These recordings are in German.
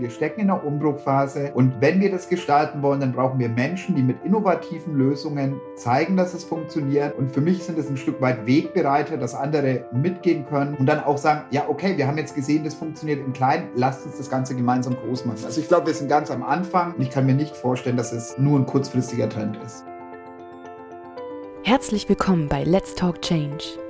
Wir stecken in einer Umbruchphase und wenn wir das gestalten wollen, dann brauchen wir Menschen, die mit innovativen Lösungen zeigen, dass es funktioniert. Und für mich sind es ein Stück weit Wegbereiter, dass andere mitgehen können und dann auch sagen, ja, okay, wir haben jetzt gesehen, das funktioniert im Kleinen, lasst uns das Ganze gemeinsam groß machen. Also ich glaube, wir sind ganz am Anfang und ich kann mir nicht vorstellen, dass es nur ein kurzfristiger Trend ist. Herzlich willkommen bei Let's Talk Change.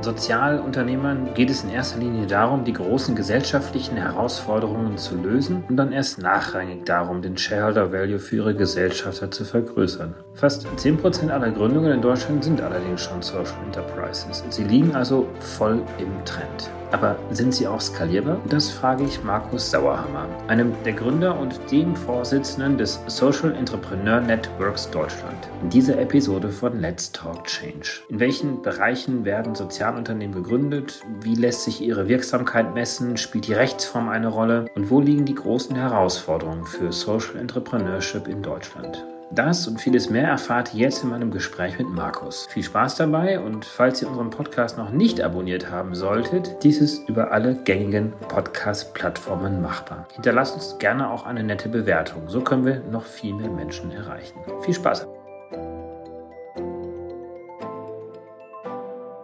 Sozialunternehmern geht es in erster Linie darum, die großen gesellschaftlichen Herausforderungen zu lösen und dann erst nachrangig darum, den Shareholder Value für ihre Gesellschafter zu vergrößern. Fast 10% aller Gründungen in Deutschland sind allerdings schon Social Enterprises. Sie liegen also voll im Trend. Aber sind sie auch skalierbar? Das frage ich Markus Sauerhammer, einem der Gründer und dem Vorsitzenden des Social Entrepreneur Networks Deutschland. In dieser Episode von Let's Talk Change. In welchen Bereichen werden Sozialunternehmen gegründet? Wie lässt sich ihre Wirksamkeit messen? Spielt die Rechtsform eine Rolle? Und wo liegen die großen Herausforderungen für Social Entrepreneurship in Deutschland? Das und vieles mehr erfahrt ihr jetzt in meinem Gespräch mit Markus. Viel Spaß dabei und falls ihr unseren Podcast noch nicht abonniert haben solltet, dies ist über alle gängigen Podcast-Plattformen machbar. Hinterlasst uns gerne auch eine nette Bewertung, so können wir noch viel mehr Menschen erreichen. Viel Spaß!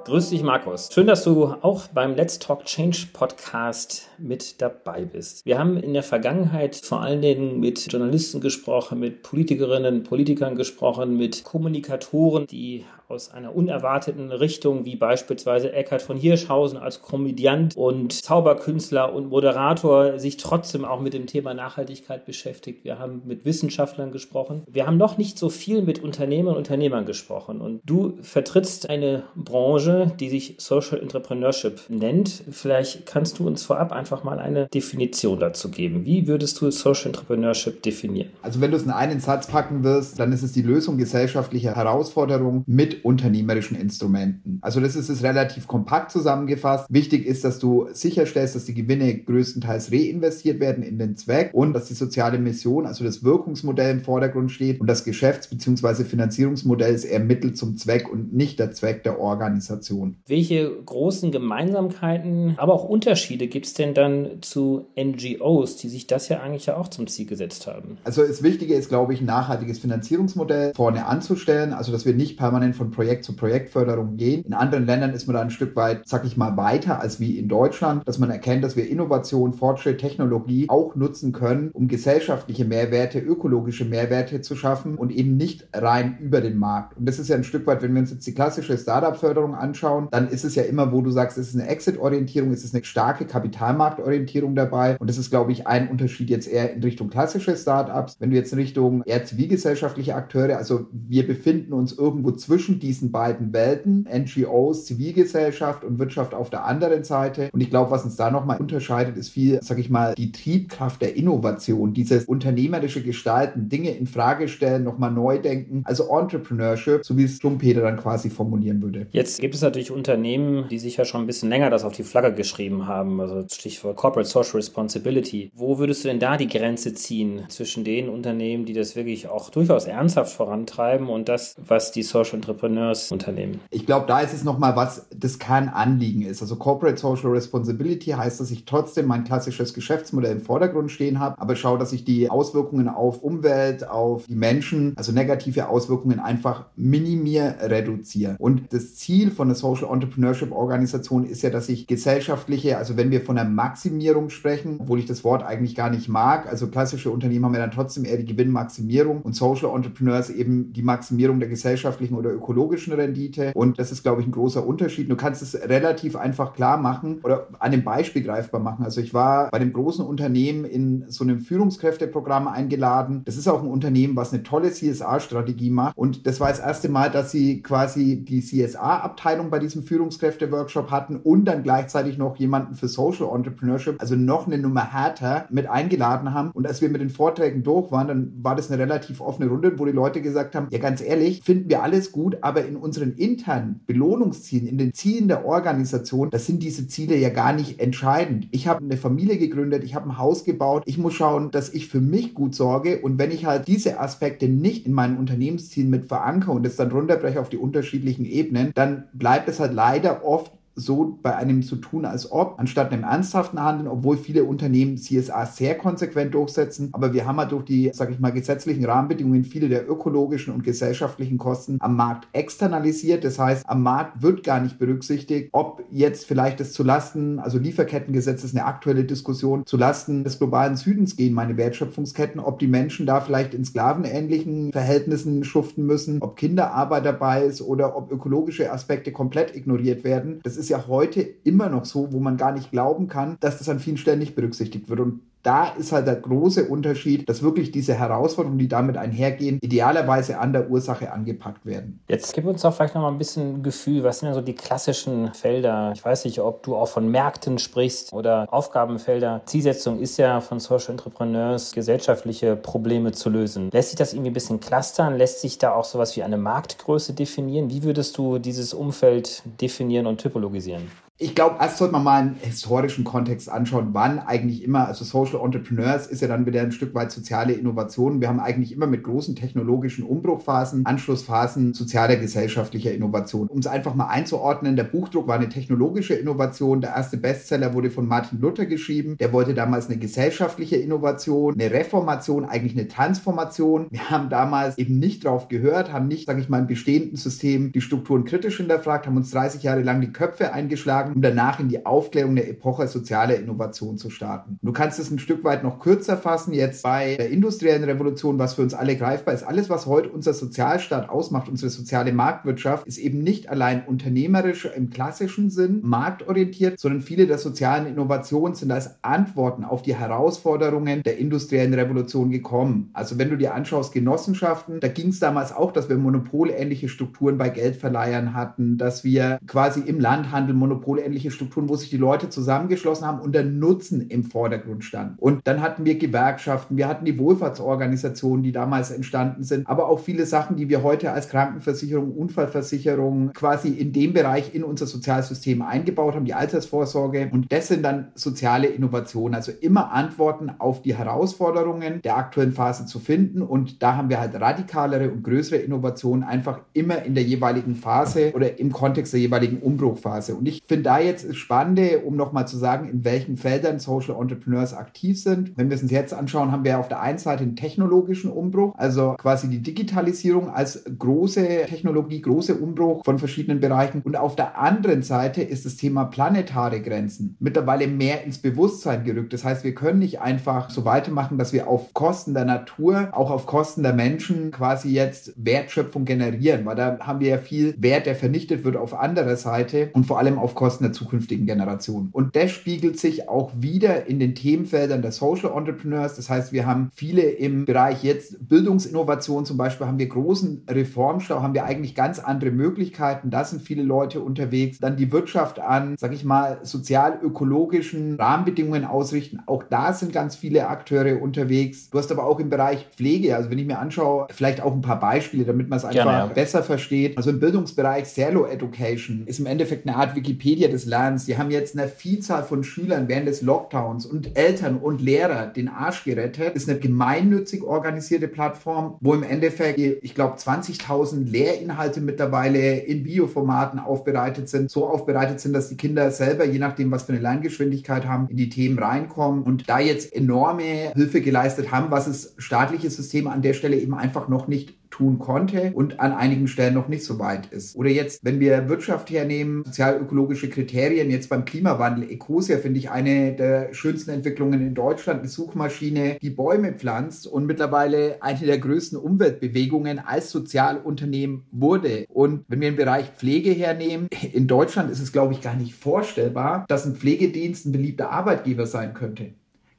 Grüß dich, Markus. Schön, dass du auch beim Let's Talk Change Podcast mit dabei bist. Wir haben in der Vergangenheit vor allen Dingen mit Journalisten gesprochen, mit Politikerinnen, Politikern gesprochen, mit Kommunikatoren, die aus einer unerwarteten Richtung, wie beispielsweise Eckhard von Hirschhausen als Komödiant und Zauberkünstler und Moderator, sich trotzdem auch mit dem Thema Nachhaltigkeit beschäftigt. Wir haben mit Wissenschaftlern gesprochen. Wir haben noch nicht so viel mit Unternehmern und Unternehmern gesprochen. Und du vertrittst eine Branche, die sich Social Entrepreneurship nennt. Vielleicht kannst du uns vorab einfach mal eine Definition dazu geben. Wie würdest du Social Entrepreneurship definieren? Also wenn du es in einen Satz packen wirst, dann ist es die Lösung gesellschaftlicher Herausforderungen mit unternehmerischen Instrumenten. Also das ist es relativ kompakt zusammengefasst. Wichtig ist, dass du sicherstellst, dass die Gewinne größtenteils reinvestiert werden in den Zweck und dass die soziale Mission, also das Wirkungsmodell im Vordergrund steht und das Geschäfts- bzw. Finanzierungsmodell ist eher Mittel zum Zweck und nicht der Zweck der Organisation. Welche großen Gemeinsamkeiten, aber auch Unterschiede gibt es denn dann zu NGOs, die sich das ja eigentlich ja auch zum Ziel gesetzt haben? Also das Wichtige ist, glaube ich, ein nachhaltiges Finanzierungsmodell vorne anzustellen, also dass wir nicht permanent von von Projekt zu Projektförderung gehen. In anderen Ländern ist man da ein Stück weit, sag ich mal, weiter als wie in Deutschland, dass man erkennt, dass wir Innovation, Fortschritt, Technologie auch nutzen können, um gesellschaftliche Mehrwerte, ökologische Mehrwerte zu schaffen und eben nicht rein über den Markt. Und das ist ja ein Stück weit, wenn wir uns jetzt die klassische Startup-Förderung anschauen, dann ist es ja immer, wo du sagst, es ist eine Exit-Orientierung, es ist eine starke Kapitalmarktorientierung dabei. Und das ist, glaube ich, ein Unterschied jetzt eher in Richtung klassische Startups. Wenn du jetzt in Richtung eher zivilgesellschaftliche Akteure, also wir befinden uns irgendwo zwischen zwischen diesen beiden Welten, NGOs, Zivilgesellschaft und Wirtschaft auf der anderen Seite. Und ich glaube, was uns da nochmal unterscheidet, ist viel, sag ich mal, die Triebkraft der Innovation, dieses unternehmerische Gestalten, Dinge in Frage stellen, nochmal neu denken. Also Entrepreneurship, so wie es Schumpeter dann quasi formulieren würde. Jetzt gibt es natürlich Unternehmen, die sich ja schon ein bisschen länger das auf die Flagge geschrieben haben, also Stichwort Corporate Social Responsibility. Wo würdest du denn da die Grenze ziehen zwischen den Unternehmen, die das wirklich auch durchaus ernsthaft vorantreiben und das, was die Social Entrepreneurs Entrepreneursunternehmen. Ich glaube, da ist es nochmal, was das Kernanliegen ist. Also Corporate Social Responsibility heißt, dass ich trotzdem mein klassisches Geschäftsmodell im Vordergrund stehen habe, aber schaue, dass ich die Auswirkungen auf Umwelt, auf die Menschen, also negative Auswirkungen einfach minimiere, reduziere. Und das Ziel von der Social Entrepreneurship Organisation ist ja, dass ich gesellschaftliche, also wenn wir von der Maximierung sprechen, obwohl ich das Wort eigentlich gar nicht mag, also klassische Unternehmen haben ja dann trotzdem eher die Gewinnmaximierung und Social Entrepreneurs eben die Maximierung der gesellschaftlichen oder ökologischen ökologischen Rendite. Und das ist, glaube ich, ein großer Unterschied. Du kannst es relativ einfach klar machen oder an dem Beispiel greifbar machen. Also ich war bei dem großen Unternehmen in so einem Führungskräfteprogramm eingeladen. Das ist auch ein Unternehmen, was eine tolle CSA-Strategie macht. Und das war das erste Mal, dass sie quasi die CSA-Abteilung bei diesem Führungskräfte-Workshop hatten und dann gleichzeitig noch jemanden für Social Entrepreneurship, also noch eine Nummer härter, mit eingeladen haben. Und als wir mit den Vorträgen durch waren, dann war das eine relativ offene Runde, wo die Leute gesagt haben, ja ganz ehrlich, finden wir alles gut, aber in unseren internen Belohnungszielen, in den Zielen der Organisation, das sind diese Ziele ja gar nicht entscheidend. Ich habe eine Familie gegründet, ich habe ein Haus gebaut, ich muss schauen, dass ich für mich gut sorge und wenn ich halt diese Aspekte nicht in meinen Unternehmenszielen mit verankere und es dann runterbreche auf die unterschiedlichen Ebenen, dann bleibt es halt leider oft so bei einem zu tun, als ob, anstatt einem ernsthaften Handeln, obwohl viele Unternehmen CSA sehr konsequent durchsetzen. Aber wir haben halt durch die, sage ich mal, gesetzlichen Rahmenbedingungen viele der ökologischen und gesellschaftlichen Kosten am Markt externalisiert. Das heißt, am Markt wird gar nicht berücksichtigt, ob jetzt vielleicht das zulasten, also Lieferkettengesetz ist eine aktuelle Diskussion, zulasten des globalen Südens gehen, meine Wertschöpfungsketten, ob die Menschen da vielleicht in sklavenähnlichen Verhältnissen schuften müssen, ob Kinderarbeit dabei ist oder ob ökologische Aspekte komplett ignoriert werden. Das ist ist ja heute immer noch so, wo man gar nicht glauben kann, dass das an vielen Stellen nicht berücksichtigt wird. Und da ist halt der große Unterschied, dass wirklich diese Herausforderungen, die damit einhergehen, idealerweise an der Ursache angepackt werden. Jetzt gib uns doch vielleicht noch mal ein bisschen Gefühl, was sind denn so die klassischen Felder? Ich weiß nicht, ob du auch von Märkten sprichst oder Aufgabenfelder. Zielsetzung ist ja von Social Entrepreneurs, gesellschaftliche Probleme zu lösen. Lässt sich das irgendwie ein bisschen clustern? Lässt sich da auch sowas wie eine Marktgröße definieren? Wie würdest du dieses Umfeld definieren und typologisieren? Ich glaube, erst sollte man mal einen historischen Kontext anschauen, wann eigentlich immer, also Social Entrepreneurs ist ja dann wieder ein Stück weit soziale Innovation. Wir haben eigentlich immer mit großen technologischen Umbruchphasen, Anschlussphasen sozialer, gesellschaftlicher Innovation. Um es einfach mal einzuordnen, der Buchdruck war eine technologische Innovation. Der erste Bestseller wurde von Martin Luther geschrieben. Der wollte damals eine gesellschaftliche Innovation, eine Reformation, eigentlich eine Transformation. Wir haben damals eben nicht drauf gehört, haben nicht, sage ich mal, im bestehenden System die Strukturen kritisch hinterfragt, haben uns 30 Jahre lang die Köpfe eingeschlagen beitragen, um danach in die Aufklärung der Epoche sozialer Innovation zu starten. Du kannst es ein Stück weit noch kürzer fassen. Jetzt bei der industriellen Revolution, was für uns alle greifbar ist, alles, was heute unser Sozialstaat ausmacht, unsere soziale Marktwirtschaft, ist eben nicht allein unternehmerisch im klassischen Sinn, marktorientiert, sondern viele der sozialen Innovationen sind als Antworten auf die Herausforderungen der industriellen Revolution gekommen. Also wenn du dir anschaust, Genossenschaften, da ging es damals auch, dass wir monopolähnliche Strukturen bei Geldverleihern hatten, dass wir quasi im Landhandel Monopol monopolähnliche Strukturen, wo sich die Leute zusammengeschlossen haben und der Nutzen im Vordergrund stand. Und dann hatten wir Gewerkschaften, wir hatten die Wohlfahrtsorganisationen, die damals entstanden sind, aber auch viele Sachen, die wir heute als Krankenversicherung, Unfallversicherung quasi in dem Bereich in unser Sozialsystem eingebaut haben, die Altersvorsorge. Und das sind dann soziale Innovationen, also immer Antworten auf die Herausforderungen der aktuellen Phase zu finden. Und da haben wir halt radikalere und größere Innovationen einfach immer in der jeweiligen Phase oder im Kontext der jeweiligen Umbruchphase. Und ich finde, da jetzt Spannende, um nochmal zu sagen, in welchen Feldern Social Entrepreneurs aktiv sind. Wenn wir es uns jetzt anschauen, haben wir auf der einen Seite den technologischen Umbruch, also quasi die Digitalisierung als große Technologie, große Umbruch von verschiedenen Bereichen. Und auf der anderen Seite ist das Thema planetare Grenzen mittlerweile mehr ins Bewusstsein gerückt. Das heißt, wir können nicht einfach so weitermachen, dass wir auf Kosten der Natur, auch auf Kosten der Menschen quasi jetzt Wertschöpfung generieren, weil da haben wir ja viel Wert, der vernichtet wird auf anderer Seite und vor allem auf Kosten Kosten der zukünftigen Generation. Und das spiegelt sich auch wieder in den Themenfeldern der Social Entrepreneurs. Das heißt, wir haben viele im Bereich jetzt Bildungsinnovation zum Beispiel, haben wir großen Reformstau, haben wir eigentlich ganz andere Möglichkeiten. Da sind viele Leute unterwegs. Dann die Wirtschaft an, sag ich mal, sozial-ökologischen Rahmenbedingungen ausrichten. Auch da sind ganz viele Akteure unterwegs. Du hast aber auch im Bereich Pflege, also wenn ich mir anschaue, vielleicht auch ein paar Beispiele, damit man es einfach Gerne, ja. besser versteht. Also im Bildungsbereich Serlo Education ist im Endeffekt eine Art Wikipedia Wikipedia des Landes, die haben jetzt eine Vielzahl von Schülern während des Lockdowns und Eltern und Lehrer den Arsch gerettet. Das ist eine gemeinnützig organisierte Plattform, wo im Endeffekt, ich glaube, 20.000 Lehrinhalte mittlerweile in Bioformaten aufbereitet sind, so aufbereitet sind, dass die Kinder selber, je nachdem, was für eine Lerngeschwindigkeit haben, in die Themen reinkommen und da jetzt enorme Hilfe geleistet haben, was das staatliche System an der Stelle eben einfach noch nicht tun konnte und an einigen Stellen noch nicht so weit ist. Oder jetzt, wenn wir Wirtschaft hernehmen, sozial-ökologische Kriterien, jetzt beim Klimawandel, Ecosia finde ich eine der schönsten Entwicklungen in Deutschland, eine Suchmaschine, die Bäume pflanzt und mittlerweile eine der größten Umweltbewegungen als Sozialunternehmen wurde. Und wenn wir den Bereich Pflege hernehmen, in Deutschland ist es, glaube ich, gar nicht vorstellbar, dass ein Pflegedienst ein beliebter Arbeitgeber sein könnte.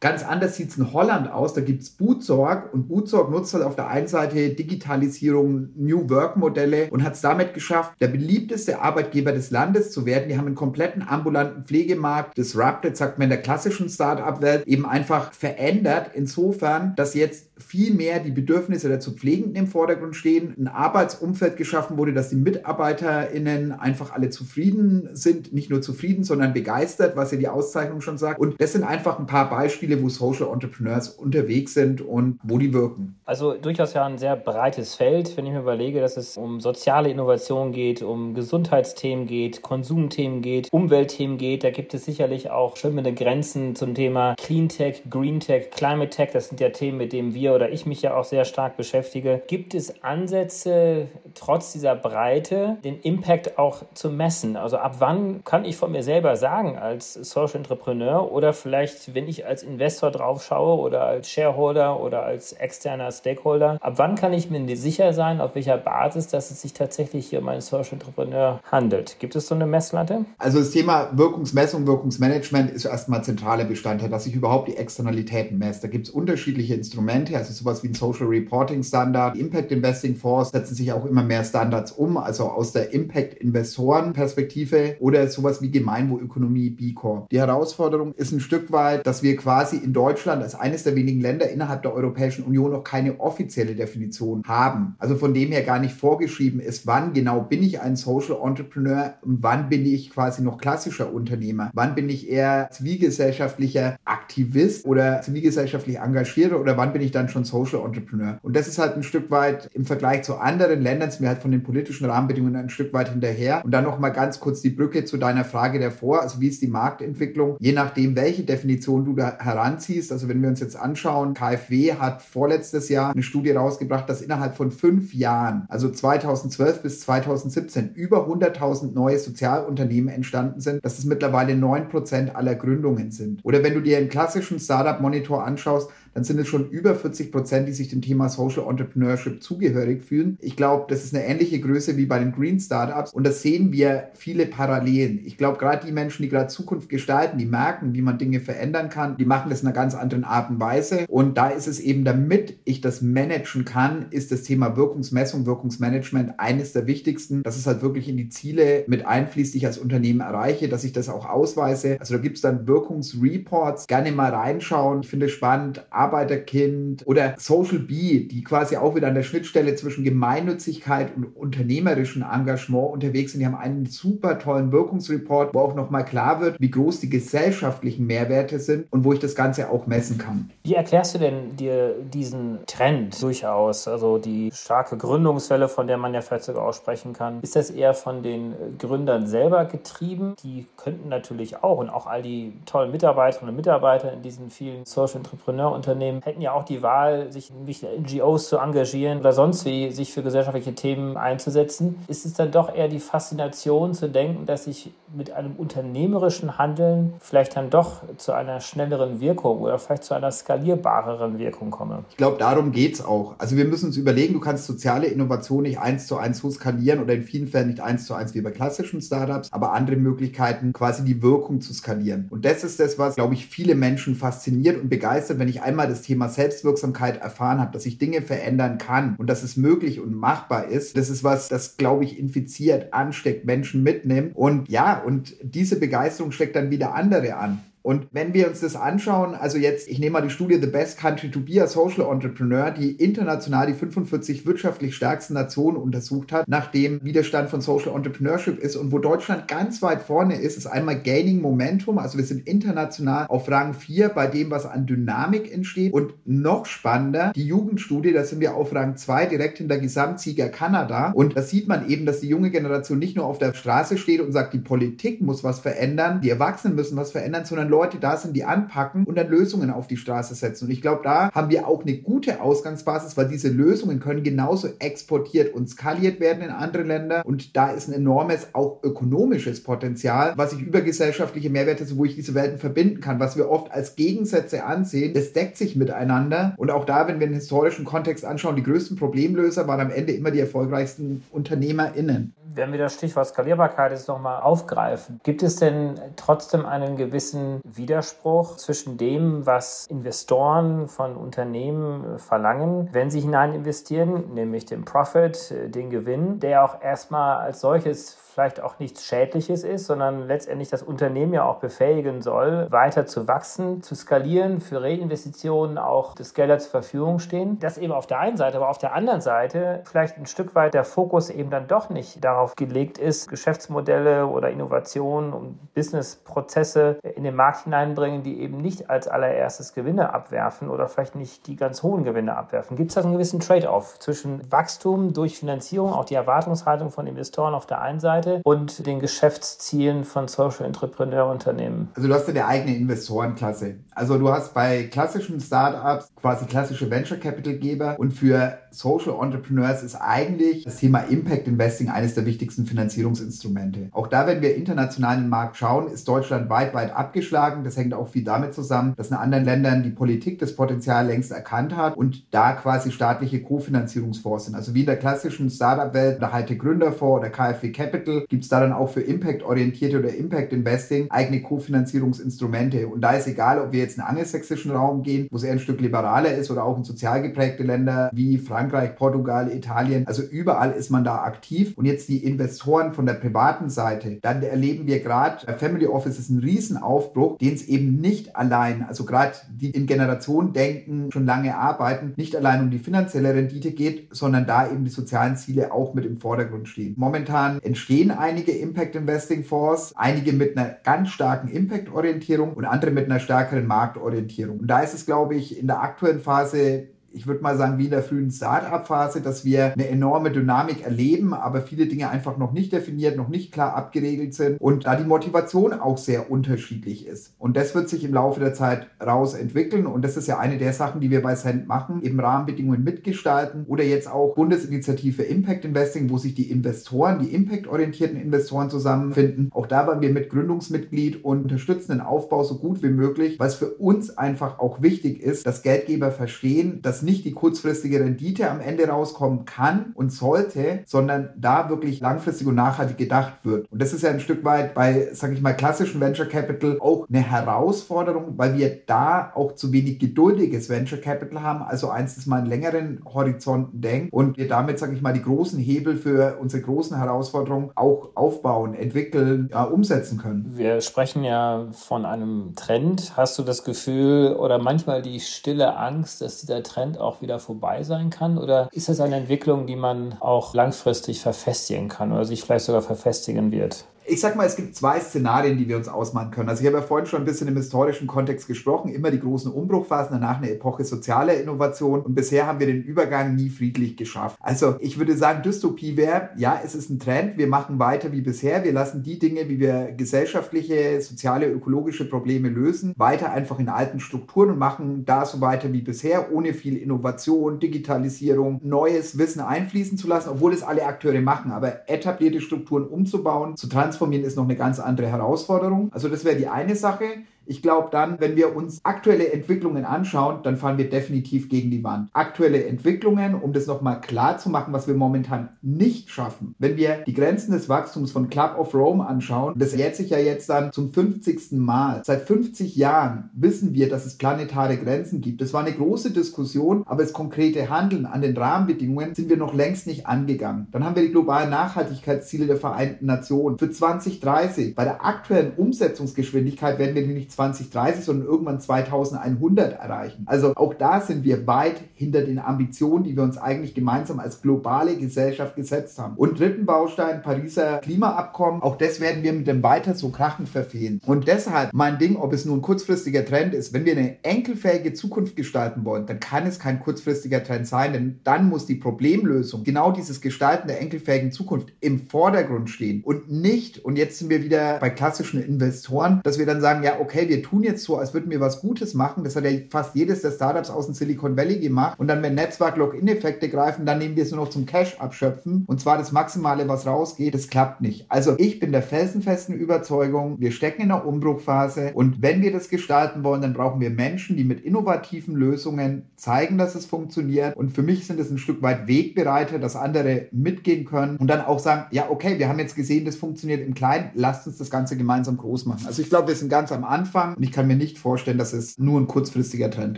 Ganz anders sieht es in Holland aus. Da gibt es Bootsorg und Bootsorg nutzt halt auf der einen Seite Digitalisierung, New Work Modelle und hat es damit geschafft, der beliebteste Arbeitgeber des Landes zu werden. Die haben einen kompletten ambulanten Pflegemarkt disrupted, sagt man in der klassischen Start-up-Welt, eben einfach verändert. Insofern, dass jetzt viel mehr die Bedürfnisse der zu Pflegenden im Vordergrund stehen, ein Arbeitsumfeld geschaffen wurde, dass die MitarbeiterInnen einfach alle zufrieden sind, nicht nur zufrieden, sondern begeistert, was ja die Auszeichnung schon sagt. Und das sind einfach ein paar Beispiele, wo Social Entrepreneurs unterwegs sind und wo die wirken. Also durchaus ja ein sehr breites Feld, wenn ich mir überlege, dass es um soziale Innovation geht, um Gesundheitsthemen geht, Konsumthemen geht, Umweltthemen geht. Da gibt es sicherlich auch schwimmende Grenzen zum Thema Clean Tech, Green Tech, Climate Tech. Das sind ja Themen, mit denen wir wir oder ich mich ja auch sehr stark beschäftige. Gibt es Ansätze, trotz dieser Breite, den Impact auch zu messen? Also ab wann kann ich von mir selber sagen als Social Entrepreneur oder vielleicht, wenn ich als Investor drauf schaue oder als Shareholder oder als externer Stakeholder, ab wann kann ich mir sicher sein, auf welcher Basis, dass es sich tatsächlich hier um einen Social Entrepreneur handelt? Gibt es so eine Messlatte? Also das Thema Wirkungsmessung, Wirkungsmanagement ist erstmal zentraler Bestandteil, dass ich überhaupt die Externalitäten messe. Da gibt es unterschiedliche Instrumente also sowas wie ein Social Reporting Standard. Impact Investing Fonds setzen sich auch immer mehr Standards um, also aus der Impact Investoren Perspektive oder sowas wie Gemeinwohlökonomie B Corp. Die Herausforderung ist ein Stück weit, dass wir quasi in Deutschland als eines der wenigen Länder innerhalb der Europäischen Union noch keine offizielle Definition haben. Also von dem her gar nicht vorgeschrieben ist, wann genau bin ich ein Social Entrepreneur und wann bin ich quasi noch klassischer Unternehmer. Wann bin ich eher zivilgesellschaftlicher Aktivist oder zivilgesellschaftlich engagierter oder wann bin ich dann schon Social Entrepreneur. Und das ist halt ein Stück weit im Vergleich zu anderen Ländern, sind wir halt von den politischen Rahmenbedingungen ein Stück weit hinterher. Und dann noch mal ganz kurz die Brücke zu deiner Frage davor. Also wie ist die Marktentwicklung? Je nachdem, welche Definition du da heranziehst. Also wenn wir uns jetzt anschauen, KfW hat vorletztes Jahr eine Studie rausgebracht, dass innerhalb von fünf Jahren, also 2012 bis 2017, über 100.000 neue Sozialunternehmen entstanden sind, dass es mittlerweile 9% aller Gründungen sind. Oder wenn du dir einen klassischen Startup-Monitor anschaust, dann sind es schon über 40 Prozent, die sich dem Thema Social Entrepreneurship zugehörig fühlen. Ich glaube, das ist eine ähnliche Größe wie bei den Green Startups und das sehen wir viele Parallelen. Ich glaube, gerade die Menschen, die gerade Zukunft gestalten, die merken, wie man Dinge verändern kann, die machen das in einer ganz anderen Art und Weise und da ist es eben, damit ich das managen kann, ist das Thema Wirkungsmessung, Wirkungsmanagement eines der wichtigsten, dass es halt wirklich in die Ziele mit einfließt, die ich als Unternehmen erreiche, dass ich das auch ausweise. Also da gibt es dann Wirkungsreports, gerne mal reinschauen. Ich finde es spannend, Arbeiterkind oder Social Bee, die quasi auch wieder an der Schnittstelle zwischen Gemeinnützigkeit und unternehmerischem Engagement unterwegs sind. Die haben einen super tollen Wirkungsreport, wo auch nochmal klar wird, wie groß die gesellschaftlichen Mehrwerte sind und wo ich das Ganze auch messen kann. Wie erklärst du denn dir diesen Trend durchaus? Also die starke Gründungswelle, von der man ja vielleicht sogar auch sprechen kann. Ist das eher von den Gründern selber getrieben? Die könnten natürlich auch und auch all die tollen Mitarbeiterinnen und Mitarbeiter in diesen vielen Social Entrepreneur Unternehmen Unternehmen hätten ja auch die Wahl, sich in NGOs zu engagieren oder sonst wie sich für gesellschaftliche Themen einzusetzen. Ist es dann doch eher die Faszination zu denken, dass ich mit einem unternehmerischen Handeln vielleicht dann doch zu einer schnelleren Wirkung oder vielleicht zu einer skalierbareren Wirkung komme? Ich glaube, darum geht es auch. Also wir müssen uns überlegen, du kannst soziale Innovation nicht eins zu eins so skalieren oder in vielen Fällen nicht eins zu eins wie bei klassischen Startups, aber andere Möglichkeiten, quasi die Wirkung zu skalieren. Und das ist das, was, glaube ich, viele Menschen fasziniert und begeistert, wenn ich einmal einmal das Thema Selbstwirksamkeit erfahren habe, dass ich Dinge verändern kann und dass es möglich und machbar ist, das ist was, das glaube ich infiziert, ansteckt, Menschen mitnimmt und ja, und diese Begeisterung steckt dann wieder andere an. Und wenn wir uns das anschauen, also jetzt, ich nehme mal die Studie The Best Country to Be a Social Entrepreneur, die international die 45 wirtschaftlich stärksten Nationen untersucht hat, nachdem Widerstand von Social Entrepreneurship ist und wo Deutschland ganz weit vorne ist, ist einmal Gaining Momentum, also wir sind international auf Rang 4 bei dem, was an Dynamik entsteht. Und noch spannender, die Jugendstudie, da sind wir auf Rang 2 direkt hinter Gesamtsieger Kanada. Und da sieht man eben, dass die junge Generation nicht nur auf der Straße steht und sagt, die Politik muss was verändern, die Erwachsenen müssen was verändern, sondern Leute da sind, die anpacken und dann Lösungen auf die Straße setzen. Und ich glaube, da haben wir auch eine gute Ausgangsbasis, weil diese Lösungen können genauso exportiert und skaliert werden in andere Länder. Und da ist ein enormes, auch ökonomisches Potenzial, was ich über gesellschaftliche Mehrwerte, wo ich diese Welten verbinden kann, was wir oft als Gegensätze ansehen, das deckt sich miteinander. Und auch da, wenn wir den historischen Kontext anschauen, die größten Problemlöser waren am Ende immer die erfolgreichsten UnternehmerInnen. Wenn wir das Stichwort Skalierbarkeit jetzt nochmal aufgreifen, gibt es denn trotzdem einen gewissen Widerspruch zwischen dem, was Investoren von Unternehmen verlangen, wenn sie hinein investieren, nämlich den Profit, den Gewinn, der auch erstmal als solches vielleicht auch nichts Schädliches ist, sondern letztendlich das Unternehmen ja auch befähigen soll, weiter zu wachsen, zu skalieren, für Reinvestitionen auch das Gelder zur Verfügung stehen. Das eben auf der einen Seite, aber auf der anderen Seite vielleicht ein Stück weit der Fokus eben dann doch nicht darauf gelegt ist, Geschäftsmodelle oder Innovationen und Businessprozesse in den Markt hineinbringen, die eben nicht als allererstes Gewinne abwerfen oder vielleicht nicht die ganz hohen Gewinne abwerfen. Gibt es da einen gewissen Trade-off zwischen Wachstum durch Finanzierung, auch die Erwartungshaltung von Investoren auf der einen Seite, Seite und den Geschäftszielen von Social Entrepreneur Unternehmen? Also du hast eine eigene Investorenklasse. Also du hast bei klassischen Startups quasi klassische Venture Capital Geber und für Social Entrepreneurs ist eigentlich das Thema Impact Investing eines der wichtigsten Finanzierungsinstrumente. Auch da, wenn wir international in den Markt schauen, ist Deutschland weit, weit abgeschlagen. Das hängt auch viel damit zusammen, dass in anderen Ländern die Politik das Potenzial längst erkannt hat und da quasi staatliche Kofinanzierungsfonds sind. Also wie in der klassischen Startup-Welt, der Halte Gründerfonds oder KfW Capital, gibt es da dann auch für Impact-orientierte oder Impact-Investing eigene Kofinanzierungsinstrumente. Und da ist egal, ob wir jetzt in den angelsächsischen Raum gehen, wo es eher ein Stück liberaler ist oder auch in sozial geprägte Länder wie Frankreich, Portugal, Italien. Also überall ist man da aktiv. Und jetzt die Investoren von der privaten Seite, dann erleben wir gerade Family Offices einen Riesenaufbruch, den es eben nicht allein, also gerade die in Generationen denken, schon lange arbeiten, nicht allein um die finanzielle Rendite geht, sondern da eben die sozialen Ziele auch mit im Vordergrund stehen. Momentan entstehen einige Impact Investing Fonds, einige mit einer ganz starken Impact-Orientierung und andere mit einer stärkeren Marktorientierung. Und da ist es, glaube ich, in der aktuellen Phase ich würde mal sagen, wie in der frühen Start-up-Phase, dass wir eine enorme Dynamik erleben, aber viele Dinge einfach noch nicht definiert, noch nicht klar abgeregelt sind und da die Motivation auch sehr unterschiedlich ist. Und das wird sich im Laufe der Zeit raus entwickeln und das ist ja eine der Sachen, die wir bei Send machen, eben Rahmenbedingungen mitgestalten oder jetzt auch Bundesinitiative Impact Investing, wo sich die Investoren, die impact-orientierten Investoren zusammenfinden. Auch da waren wir mit Gründungsmitglied und unterstützen den Aufbau so gut wie möglich, es für uns einfach auch wichtig ist, dass Geldgeber verstehen, dass nicht die kurzfristige Rendite am Ende rauskommen kann und sollte, sondern da wirklich langfristig und nachhaltig gedacht wird. Und das ist ja ein Stück weit bei, sage ich mal, klassischen Venture Capital auch eine Herausforderung, weil wir da auch zu wenig geduldiges Venture Capital haben, also eins, das mal in längeren Horizonten denkt und wir damit, sage ich mal, die großen Hebel für unsere großen Herausforderungen auch aufbauen, entwickeln, ja, umsetzen können. Wir sprechen ja von einem Trend. Hast du das Gefühl oder manchmal die stille Angst, dass dieser Trend auch wieder vorbei sein kann? Oder ist das eine Entwicklung, die man auch langfristig verfestigen kann oder sich vielleicht sogar verfestigen wird? Ich sag mal, es gibt zwei Szenarien, die wir uns ausmalen können. Also ich habe ja vorhin schon ein bisschen im historischen Kontext gesprochen, immer die großen Umbruchphasen, danach eine Epoche sozialer Innovation und bisher haben wir den Übergang nie friedlich geschafft. Also ich würde sagen, Dystopie wäre, ja, es ist ein Trend, wir machen weiter wie bisher, wir lassen die Dinge, wie wir gesellschaftliche, soziale, ökologische Probleme lösen, weiter einfach in alten Strukturen und machen da so weiter wie bisher, ohne viel Innovation, Digitalisierung, neues Wissen einfließen zu lassen, obwohl es alle Akteure machen, aber etablierte Strukturen umzubauen, zu transformieren, transformieren ist noch eine ganz andere Herausforderung. Also das wäre die eine Sache. Ich glaube dann, wenn wir uns aktuelle Entwicklungen anschauen, dann fahren wir definitiv gegen die Wand. Aktuelle Entwicklungen, um das nochmal klar zu machen, was wir momentan nicht schaffen. Wenn wir die Grenzen des Wachstums von Club of Rome anschauen, das jährt sich ja jetzt dann zum 50. Mal. Seit 50 Jahren wissen wir, dass es planetare Grenzen gibt. Das war eine große Diskussion, aber das konkrete Handeln an den Rahmenbedingungen sind wir noch längst nicht angegangen. Dann haben wir die globalen Nachhaltigkeitsziele der Vereinten Nationen für 2030. Bei der aktuellen Umsetzungsgeschwindigkeit werden wir die nicht 2030, sondern irgendwann 2100 erreichen. Also auch da sind wir weit hinter den Ambitionen, die wir uns eigentlich gemeinsam als globale Gesellschaft gesetzt haben. Und dritten Baustein, Pariser Klimaabkommen, auch das werden wir mit dem weiter so krachen verfehlen. Und deshalb mein Ding, ob es nun ein kurzfristiger Trend ist, wenn wir eine enkelfähige Zukunft gestalten wollen, dann kann es kein kurzfristiger Trend sein, denn dann muss die Problemlösung, genau dieses Gestalten der enkelfähigen Zukunft im Vordergrund stehen und nicht, und jetzt sind wir wieder bei klassischen Investoren, dass wir dann sagen, ja, okay, wir tun jetzt so, als würden wir was Gutes machen. Das hat ja fast jedes der Startups aus dem Silicon Valley gemacht. Und dann, wenn Netzwerk-Login-Effekte greifen, dann nehmen wir es nur noch zum Cash abschöpfen. Und zwar das Maximale, was rausgeht. Das klappt nicht. Also ich bin der felsenfesten Überzeugung, wir stecken in einer Umbruchphase. Und wenn wir das gestalten wollen, dann brauchen wir Menschen, die mit innovativen Lösungen zeigen, dass es funktioniert. Und für mich sind es ein Stück weit Wegbereiter, dass andere mitgehen können und dann auch sagen, ja, okay, wir haben jetzt gesehen, das funktioniert im Kleinen, lasst uns das Ganze gemeinsam groß machen. Also ich glaube, wir sind ganz am Anfang und ich kann mir nicht vorstellen, dass es nur ein kurzfristiger Trend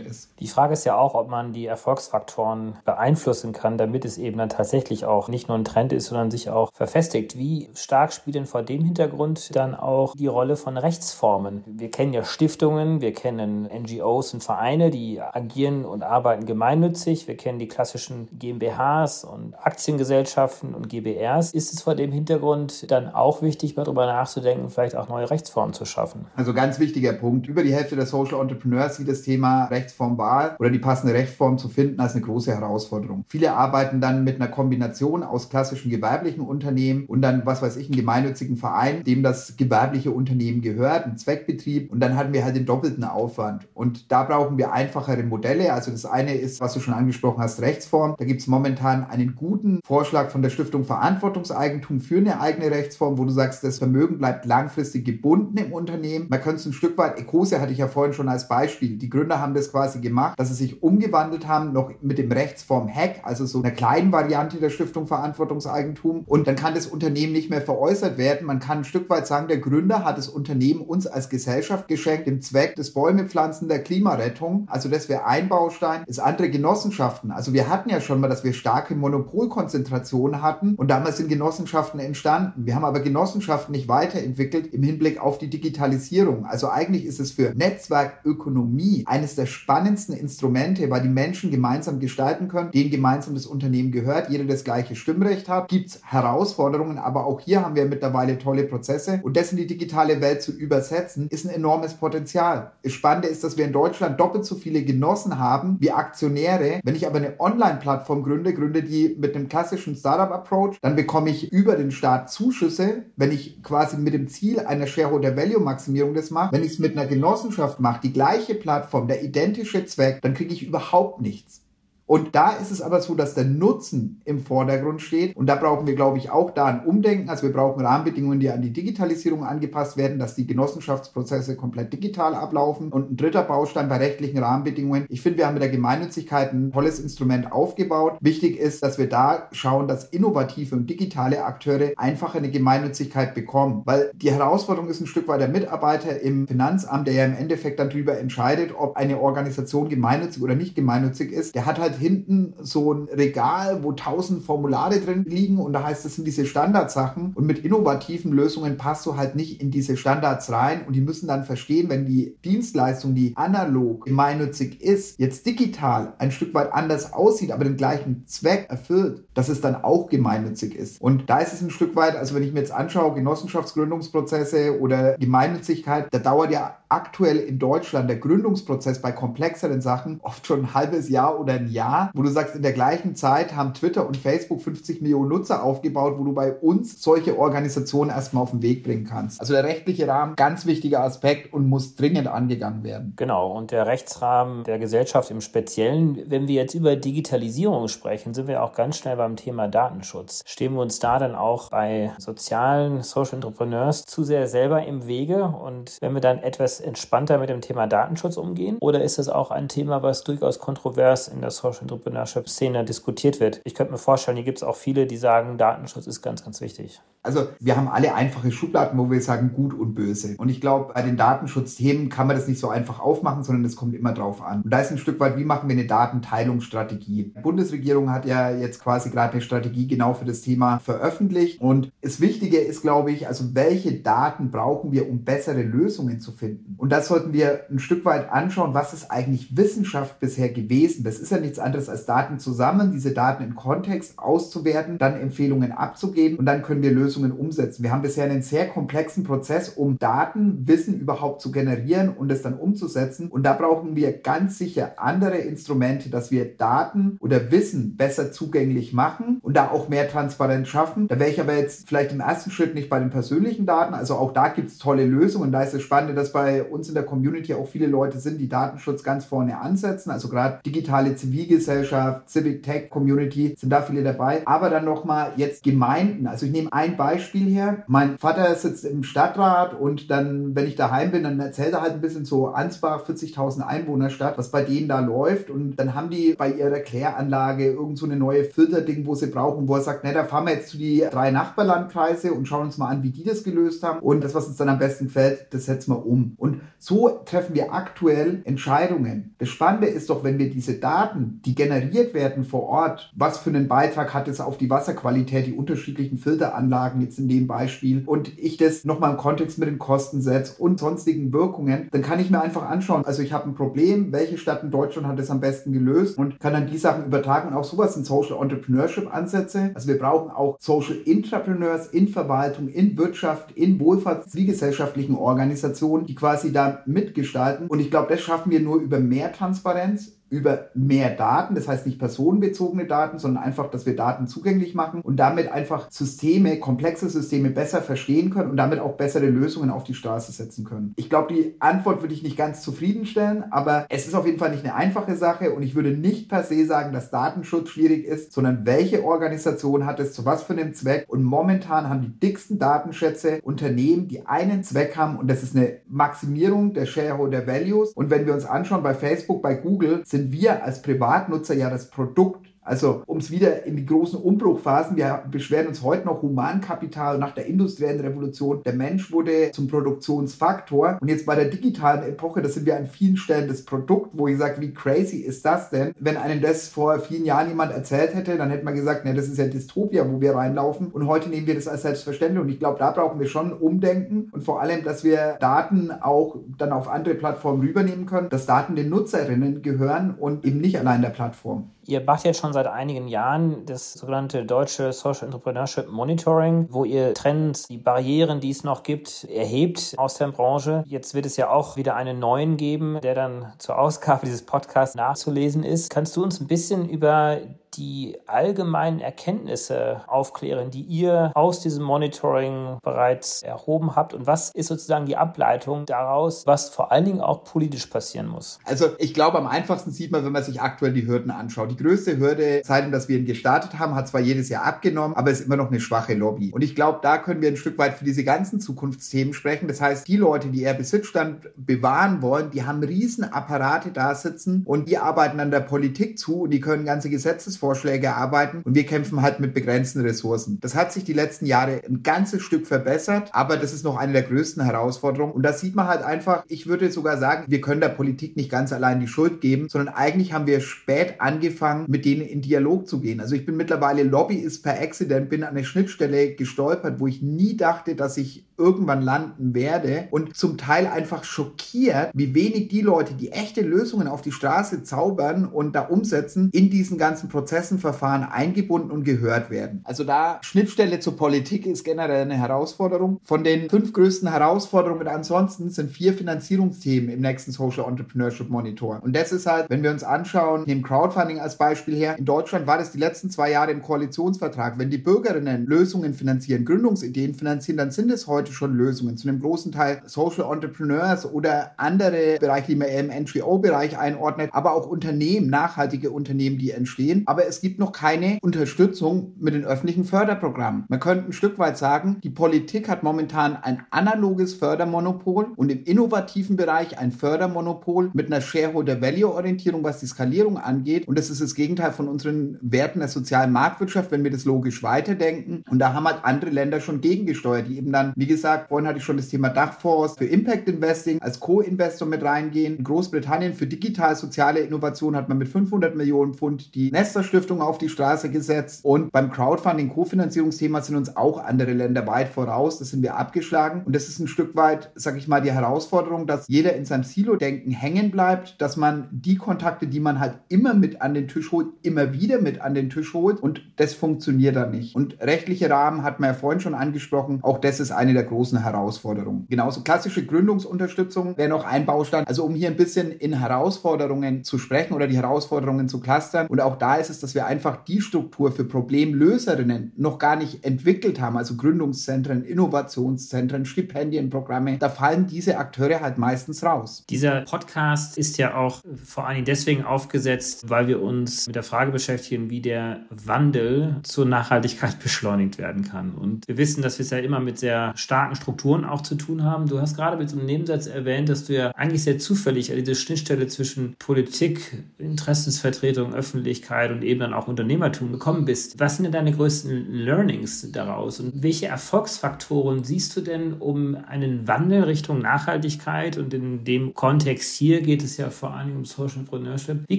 ist. Die Frage ist ja auch, ob man die Erfolgsfaktoren beeinflussen kann, damit es eben dann tatsächlich auch nicht nur ein Trend ist, sondern sich auch verfestigt. Wie stark spielt denn vor dem Hintergrund dann auch die Rolle von Rechtsformen? Wir kennen ja Stiftungen, wir kennen NGOs und Vereine, die agieren und arbeiten gemeinnützig. Wir kennen die klassischen GmbHs und Aktiengesellschaften und GBRs. Ist es vor dem Hintergrund dann auch wichtig, mal darüber nachzudenken, vielleicht auch neue Rechtsformen zu schaffen? Also ganz wichtiger Punkt. Über die Hälfte der Social Entrepreneurs sieht das Thema Rechtsformwahl oder die passende Rechtsform zu finden als eine große Herausforderung. Viele arbeiten dann mit einer Kombination aus klassischen gewerblichen Unternehmen und dann, was weiß ich, einen gemeinnützigen Verein, dem das gewerbliche Unternehmen gehört, ein Zweckbetrieb. Und dann hatten wir halt den doppelten Aufwand. Und da brauchen wir einfachere Modelle. Also das eine ist, was du schon angesprochen hast, Rechtsform. Da gibt es momentan einen guten Vorschlag von der Stiftung Verantwortungseigentum für eine eigene Rechtsform, wo du sagst, das Vermögen bleibt langfristig gebunden im Unternehmen. Man könnte es ein Stück weit, Ecosia hatte ich ja vorhin schon als Beispiel. Die Gründer haben das quasi gemacht, dass sie sich umgewandelt haben, noch mit dem Rechtsform-Hack, also so einer kleinen Variante der Stiftung Verantwortungseigentum. Und dann kann das Unternehmen nicht mehr veräußert werden. Man kann ein Stück weit sagen, der Gründer hat das Unternehmen uns als Gesellschaft geschenkt, im Zweck des Bäumepflanzen der Klimarettung. Also das wäre ein Baustein. Das andere Genossenschaften. Also wir hatten ja schon mal, dass wir starke Monopolkonzentrationen hatten und damals sind Genossenschaften entstanden. Wir haben aber Genossenschaften nicht weiterentwickelt im Hinblick auf die Digitalisierung. Also eigentlich ist es für Netzwerkökonomie eines der spannendsten Instrumente, weil die Menschen gemeinsam gestalten können, denen gemeinsam das Unternehmen gehört, jeder das gleiche Stimmrecht hat. Gibt es Herausforderungen, aber auch hier haben wir mittlerweile tolle Prozesse und das in die digitale Welt zu übersetzen, ist ein enormes Potenzial. Das Spannende ist, dass wir in Deutschland doppelt so viele Genossen haben wie Aktionäre. Wenn ich aber eine Online-Plattform gründe, gründe die mit einem klassischen Startup-Approach, dann bekomme ich über den Staat Zuschüsse, wenn ich quasi mit dem Ziel einer Shareholder-Value-Maximierung das mache. Wenn ich es mit einer Genossenschaft mache, die gleiche Plattform, der identische Zweck, dann kriege ich überhaupt nichts. Und da ist es aber so, dass der Nutzen im Vordergrund steht. Und da brauchen wir, glaube ich, auch da ein Umdenken. Also wir brauchen Rahmenbedingungen, die an die Digitalisierung angepasst werden, dass die Genossenschaftsprozesse komplett digital ablaufen. Und ein dritter Baustein bei rechtlichen Rahmenbedingungen. Ich finde, wir haben mit der Gemeinnützigkeit ein tolles Instrument aufgebaut. Wichtig ist, dass wir da schauen, dass innovative und digitale Akteure einfach eine Gemeinnützigkeit bekommen. Weil die Herausforderung ist ein Stück weit der Mitarbeiter im Finanzamt, der ja im Endeffekt dann darüber entscheidet, ob eine Organisation gemeinnützig oder nicht gemeinnützig ist. Der hat halt hinten so ein Regal, wo tausend Formulare drin liegen und da heißt, das sind diese Standardsachen und mit innovativen Lösungen passt du halt nicht in diese Standards rein und die müssen dann verstehen, wenn die Dienstleistung, die analog gemeinnützig ist, jetzt digital ein Stück weit anders aussieht, aber den gleichen Zweck erfüllt, dass es dann auch gemeinnützig ist. Und da ist es ein Stück weit, also wenn ich mir jetzt anschaue, Genossenschaftsgründungsprozesse oder Gemeinnützigkeit, da dauert ja aktuell in Deutschland der Gründungsprozess bei komplexeren Sachen oft schon ein halbes Jahr oder ein Jahr, wo du sagst, in der gleichen Zeit haben Twitter und Facebook 50 Millionen Nutzer aufgebaut, wo du bei uns solche Organisationen erstmal auf den Weg bringen kannst. Also der rechtliche Rahmen, ganz wichtiger Aspekt und muss dringend angegangen werden. Genau, und der Rechtsrahmen der Gesellschaft im Speziellen, wenn wir jetzt über Digitalisierung sprechen, sind wir auch ganz schnell beim Thema Datenschutz. Stehen wir uns da dann auch bei sozialen Social Entrepreneurs zu sehr selber im Wege und wenn wir dann etwas entspannter mit dem Thema Datenschutz umgehen? Oder ist es auch ein Thema, was durchaus kontrovers in der Social Entrepreneurship Szene diskutiert wird? Ich könnte mir vorstellen, hier gibt es auch viele, die sagen, Datenschutz ist ganz, ganz wichtig. Also wir haben alle einfache Schubladen, wo wir sagen gut und böse. Und ich glaube, bei den Datenschutzthemen kann man das nicht so einfach aufmachen, sondern es kommt immer drauf an. Und da ist ein Stück weit, wie machen wir eine Datenteilungsstrategie? Die Bundesregierung hat ja jetzt quasi gerade eine Strategie genau für das Thema veröffentlicht. Und das Wichtige ist, glaube ich, also welche Daten brauchen wir, um bessere Lösungen zu finden? Und das sollten wir ein Stück weit anschauen, was ist eigentlich Wissenschaft bisher gewesen? Das ist ja nichts anderes als Daten zusammen, diese Daten im Kontext auszuwerten, dann Empfehlungen abzugeben und dann können wir Lösungen umsetzen. Wir haben bisher einen sehr komplexen Prozess, um Daten, Wissen überhaupt zu generieren und es dann umzusetzen. Und da brauchen wir ganz sicher andere Instrumente, dass wir Daten oder Wissen besser zugänglich machen und da auch mehr Transparenz schaffen. Da wäre ich aber jetzt vielleicht im ersten Schritt nicht bei den persönlichen Daten. Also auch da gibt es tolle Lösungen. Da ist es spannend, dass bei uns in der Community auch viele Leute sind, die Datenschutz ganz vorne ansetzen. Also gerade digitale Zivilgesellschaft, Civic Tech Community sind da viele dabei. Aber dann nochmal jetzt Gemeinden. Also ich nehme ein Beispiel her. Mein Vater sitzt im Stadtrat und dann, wenn ich daheim bin, dann erzählt er halt ein bisschen so Ansbach, 40.000 Einwohnerstadt, was bei denen da läuft. Und dann haben die bei ihrer Kläranlage irgend so eine neue Filterding, wo sie brauchen, wo er sagt, ne, da fahren wir jetzt zu die drei Nachbarlandkreise und schauen uns mal an, wie die das gelöst haben. Und das, was uns dann am besten gefällt, das setzen wir um. Und so treffen wir aktuell Entscheidungen. Das Spannende ist doch, wenn wir diese Daten, die generiert werden vor Ort, was für einen Beitrag hat es auf die Wasserqualität, die unterschiedlichen Filteranlagen jetzt in dem Beispiel und ich das nochmal im Kontext mit den Kosten setze und sonstigen Wirkungen, dann kann ich mir einfach anschauen, also ich habe ein Problem, welche Stadt in Deutschland hat es am besten gelöst und kann dann die Sachen übertragen und auch sowas sind Social Entrepreneurship Ansätze. Also wir brauchen auch Social Entrepreneurs in Verwaltung, in Wirtschaft, in Wohlfahrts- wie gesellschaftlichen Organisationen, die quasi da mitgestalten. Und ich glaube, das schaffen wir nur über mehr Transparenz über mehr Daten, das heißt nicht personenbezogene Daten, sondern einfach, dass wir Daten zugänglich machen und damit einfach Systeme, komplexe Systeme besser verstehen können und damit auch bessere Lösungen auf die Straße setzen können. Ich glaube, die Antwort würde ich nicht ganz zufriedenstellen, aber es ist auf jeden Fall nicht eine einfache Sache und ich würde nicht per se sagen, dass Datenschutz schwierig ist, sondern welche Organisation hat es zu was für einem Zweck und momentan haben die dicksten Datenschätze Unternehmen, die einen Zweck haben und das ist eine Maximierung der Shareholder Values und wenn wir uns anschauen bei Facebook, bei Google sind sind wir als Privatnutzer ja das Produkt also um es wieder in die großen Umbruchphasen, wir beschweren uns heute noch Humankapital nach der industriellen Revolution. Der Mensch wurde zum Produktionsfaktor und jetzt bei der digitalen Epoche, das sind wir an vielen Stellen das Produkt, wo ich sage, wie crazy ist das denn? Wenn einem das vor vielen Jahren jemand erzählt hätte, dann hätte man gesagt, ne, das ist ja Dystopia, wo wir reinlaufen und heute nehmen wir das als selbstverständlich und ich glaube, da brauchen wir schon Umdenken und vor allem, dass wir Daten auch dann auf andere Plattformen rübernehmen können, dass Daten den Nutzerinnen gehören und eben nicht allein der Plattform. Ihr macht jetzt schon seit einigen Jahren das sogenannte deutsche Social Entrepreneurship Monitoring, wo ihr Trends, die Barrieren, die es noch gibt, erhebt aus der Branche. Jetzt wird es ja auch wieder einen neuen geben, der dann zur Ausgabe dieses Podcasts nachzulesen ist. Kannst du uns ein bisschen über die allgemeinen Erkenntnisse aufklären, die ihr aus diesem Monitoring bereits erhoben habt und was ist sozusagen die Ableitung daraus, was vor allen Dingen auch politisch passieren muss? Also ich glaube, am einfachsten sieht man, wenn man sich aktuell die Hürden anschaut. Die größte Hürde, seitdem dass wir ihn gestartet haben, hat zwar jedes Jahr abgenommen, aber ist immer noch eine schwache Lobby. Und ich glaube, da können wir ein Stück weit für diese ganzen Zukunftsthemen sprechen. Das heißt, die Leute, die eher Besitzstand bewahren wollen, die haben Riesenapparate da sitzen und die arbeiten an der Politik zu und die können ganze Gesetzesvorschläge Vorschläge erarbeiten und wir kämpfen halt mit begrenzten Ressourcen. Das hat sich die letzten Jahre ein ganzes Stück verbessert, aber das ist noch eine der größten Herausforderungen und da sieht man halt einfach, ich würde sogar sagen, wir können der Politik nicht ganz allein die Schuld geben, sondern eigentlich haben wir spät angefangen, mit denen in Dialog zu gehen. Also ich bin mittlerweile Lobbyist per Accident, bin an eine Schnittstelle gestolpert, wo ich nie dachte, dass ich irgendwann landen werde und zum Teil einfach schockiert, wie wenig die Leute, die echte Lösungen auf die Straße zaubern und da umsetzen, in diesen ganzen Prozessenverfahren eingebunden und gehört werden. Also da Schnittstelle zur Politik ist generell eine Herausforderung. Von den fünf größten Herausforderungen ansonsten sind vier Finanzierungsthemen im nächsten Social Entrepreneurship Monitor. Und das ist halt, wenn wir uns anschauen, nehmen Crowdfunding als Beispiel her. In Deutschland war das die letzten zwei Jahre im Koalitionsvertrag. Wenn die Bürgerinnen Lösungen finanzieren, Gründungsideen finanzieren, dann sind es heute schon Lösungen. Zu einem großen Teil Social Entrepreneurs oder andere Bereiche, die man im NGO-Bereich einordnet, aber auch Unternehmen, nachhaltige Unternehmen, die entstehen. Aber es gibt noch keine Unterstützung mit den öffentlichen Förderprogrammen. Man könnte ein Stück weit sagen, die Politik hat momentan ein analoges Fördermonopol und im innovativen Bereich ein Fördermonopol mit einer Shareholder-Value-Orientierung, was die Skalierung angeht. Und das ist das Gegenteil von unseren Werten der sozialen Marktwirtschaft, wenn wir das logisch weiterdenken. Und da haben halt andere Länder schon gegengesteuert, die eben dann, wie gesagt, gesagt, vorhin hatte ich schon das Thema Dachfonds für Impact Investing als Co-Investor mit reingehen. In Großbritannien für digital-soziale Innovation hat man mit 500 Millionen Pfund die Nester Gründerstiftung auf die Straße gesetzt und beim Crowdfunding, Kofinanzierungsthema sind uns auch andere Länder weit voraus. Das sind wir abgeschlagen und das ist ein Stück weit, sag ich mal, die Herausforderung, dass jeder in seinem Silo-Denken hängen bleibt, dass man die Kontakte, die man halt immer mit an den Tisch holt, immer wieder mit an den Tisch holt und das funktioniert dann nicht. Und rechtliche Rahmen hat man ja vorhin schon angesprochen, auch das ist eine der großen Herausforderungen. Genauso klassische Gründungsunterstützung wäre noch ein Baustein, also um hier ein bisschen in Herausforderungen zu sprechen oder die Herausforderungen zu clustern. Und auch da ist es, dass wir einfach die Struktur für Problemlöserinnen noch gar nicht entwickelt haben, also Gründungszentren, Innovationszentren, Stipendienprogramme. Da fallen diese Akteure halt meistens raus. Dieser Podcast ist ja auch vor allem deswegen aufgesetzt, weil wir uns mit der Frage beschäftigen, wie der Wandel zur Nachhaltigkeit beschleunigt werden kann. Und wir wissen, dass wir es ja immer mit sehr starken Strukturen auch zu tun haben. Du hast gerade mit so einem Nebensatz erwähnt, dass du ja eigentlich sehr zufällig diese Schnittstelle zwischen Politik, Interessensvertretung, Öffentlichkeit und eben dann auch Unternehmertum gekommen bist. Was sind denn deine größten Learnings daraus und welche Erfolgsfaktoren siehst du denn, um einen Wandel Richtung Nachhaltigkeit und in dem Kontext hier geht es ja vor allem um Social Entrepreneurship. Wie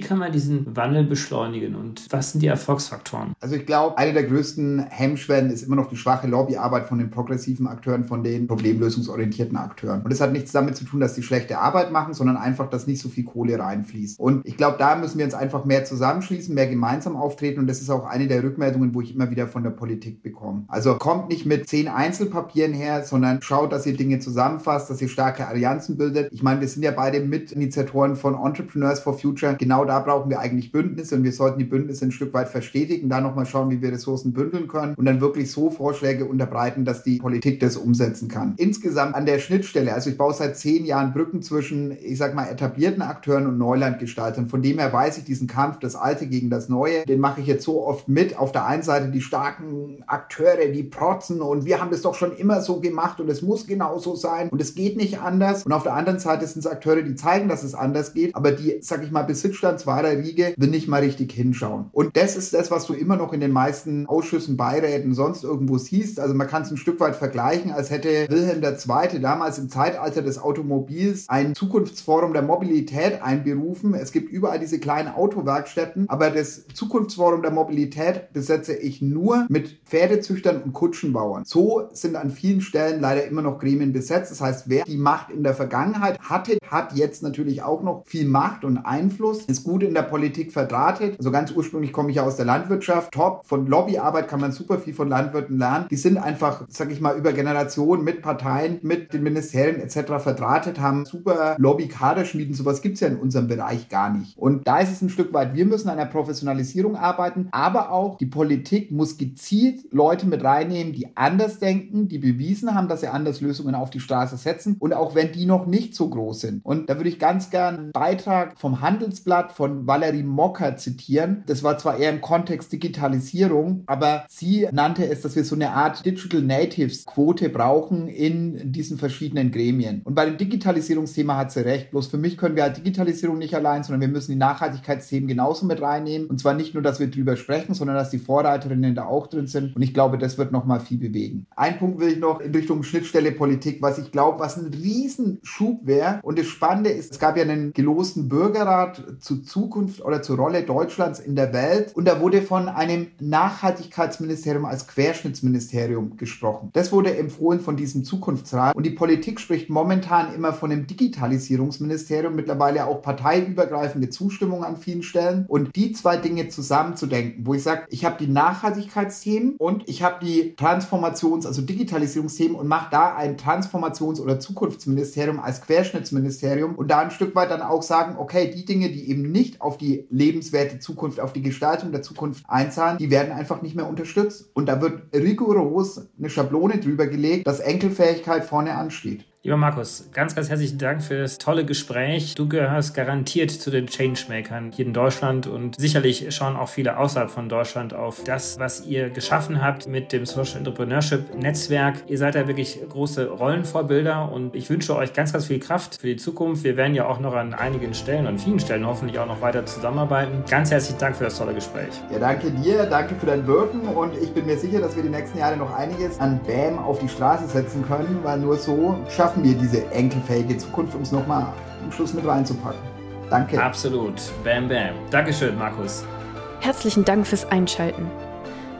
kann man diesen Wandel beschleunigen und was sind die Erfolgsfaktoren? Also ich glaube, eine der größten Hemmschwellen ist immer noch die schwache Lobbyarbeit von den progressiven Akteuren, von den problemlösungsorientierten Akteuren. Und das hat nichts damit zu tun, dass die schlechte Arbeit machen, sondern einfach, dass nicht so viel Kohle reinfließt. Und ich glaube, da müssen wir uns einfach mehr zusammenschließen, mehr gemeinsam auftreten. Und das ist auch eine der Rückmeldungen, wo ich immer wieder von der Politik bekomme. Also kommt nicht mit zehn Einzelpapieren her, sondern schaut, dass ihr Dinge zusammenfasst, dass ihr starke Allianzen bildet. Ich meine, wir sind ja beide Mitinitiatoren von Entrepreneurs for Future. Genau da brauchen wir eigentlich Bündnisse und wir sollten die Bündnisse ein Stück weit verstetigen, da nochmal schauen, wie wir Ressourcen bündeln können und dann wirklich so Vorschläge unterbreiten, dass die Politik das umsetzen kann. Insgesamt an der Schnittstelle, also ich baue seit zehn Jahren Brücken zwischen, ich sag mal, etablierten Akteuren und Neulandgestaltern. Von dem her weiß ich diesen Kampf, das Alte gegen das Neue, den mache ich jetzt so oft mit. Auf der einen Seite die starken Akteure, die protzen und wir haben das doch schon immer so gemacht und es muss genauso sein und es geht nicht anders. Und auf der anderen Seite sind es Akteure, die zeigen, dass es anders geht, aber die, sag ich mal, Besitzstandswahrer Riege will nicht mal richtig hinschauen. Und das ist das, was du immer noch in den meisten Ausschüssen, Beiräten, sonst irgendwo siehst. Also man kann es ein Stück weit vergleichen, als hätte Wilhelm II. damals im Zeitalter des Automobils ein Zukunftsforum der Mobilität einberufen. Es gibt überall diese kleinen Autowerkstätten, aber das Zukunftsforum der Mobilität besetze ich nur mit Pferdezüchtern und Kutschenbauern. So sind an vielen Stellen leider immer noch Gremien besetzt. Das heißt, wer die Macht in der Vergangenheit hatte, hat jetzt natürlich auch noch viel Macht und Einfluss, ist gut in der Politik verdrahtet. Also ganz ursprünglich komme ich ja aus der Landwirtschaft. Top. Von Lobbyarbeit kann man super viel von Landwirten lernen. Die sind einfach, sag ich mal, über Generationen mit Parteien, mit den Ministerien etc. verdrahtet, haben super Lobby-Kaderschmieden. Sowas gibt es ja in unserem Bereich gar nicht. Und da ist es ein Stück weit, wir müssen an der Professionalisierung arbeiten, aber auch die Politik muss gezielt Leute mit reinnehmen, die anders denken, die bewiesen haben, dass sie anders Lösungen auf die Straße setzen und auch wenn die noch nicht so groß sind. Und da würde ich ganz gern einen Beitrag vom Handelsblatt von Valerie Mocker zitieren. Das war zwar eher im Kontext Digitalisierung, aber sie nannte es, dass wir so eine Art Digital Natives Quote brauchen in diesen verschiedenen Gremien. Und bei dem Digitalisierungsthema hat sie recht. Bloß für mich können wir halt Digitalisierung nicht allein, sondern wir müssen die Nachhaltigkeitsthemen genauso mit reinnehmen. Und zwar nicht nur, dass wir drüber sprechen, sondern dass die Vorreiterinnen da auch drin sind. Und ich glaube, das wird nochmal viel bewegen. Ein Punkt will ich noch in Richtung Schnittstelle Politik, was ich glaube, was ein Riesenschub wäre. Und das Spannende ist, es gab ja einen gelosten Bürgerrat zur Zukunft oder zur Rolle Deutschlands in der Welt. Und da wurde von einem Nachhaltigkeitsministerium als Querschnittsministerium gesprochen. Das wurde empfohlen von diesem Zukunftsrat. Und die Politik spricht momentan immer von einem Digitalisierungsministerium, mittlerweile auch parteiübergreifende Zustimmung an vielen Stellen. Und die zwei Dinge zusammenzudenken, wo ich sage, ich habe die Nachhaltigkeitsthemen und ich habe die Transformations-, also Digitalisierungsthemen und mache da ein Transformations- oder Zukunftsministerium als Querschnittsministerium und da ein Stück weit dann auch sagen, okay, die Dinge, die eben nicht auf die lebenswerte Zukunft, auf die Gestaltung der Zukunft einzahlen, die werden einfach nicht mehr unterstützt. Und da wird rigoros eine Schablone drüber gelegt, dass Enkelfähigkeit vorne ansteht. Lieber Markus, ganz, ganz herzlichen Dank für das tolle Gespräch. Du gehörst garantiert zu den Changemakern hier in Deutschland und sicherlich schauen auch viele außerhalb von Deutschland auf das, was ihr geschaffen habt mit dem Social Entrepreneurship Netzwerk. Ihr seid ja wirklich große Rollenvorbilder und ich wünsche euch ganz, ganz viel Kraft für die Zukunft. Wir werden ja auch noch an einigen Stellen, an vielen Stellen hoffentlich auch noch weiter zusammenarbeiten. Ganz herzlichen Dank für das tolle Gespräch. Ja, danke dir, danke für dein Wirken und ich bin mir sicher, dass wir die nächsten Jahre noch einiges an BAM auf die Straße setzen können, weil nur so schaffen schaffen wir diese enkelfähige Zukunft, um es nochmal am Schluss mit reinzupacken. Danke. Absolut. Bam, bam. Dankeschön, Markus. Herzlichen Dank fürs Einschalten.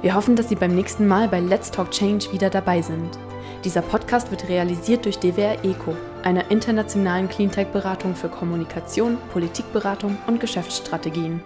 Wir hoffen, dass Sie beim nächsten Mal bei Let's Talk Change wieder dabei sind. Dieser Podcast wird realisiert durch DWR ECO, einer internationalen Cleantech-Beratung für Kommunikation, Politikberatung und Geschäftsstrategien.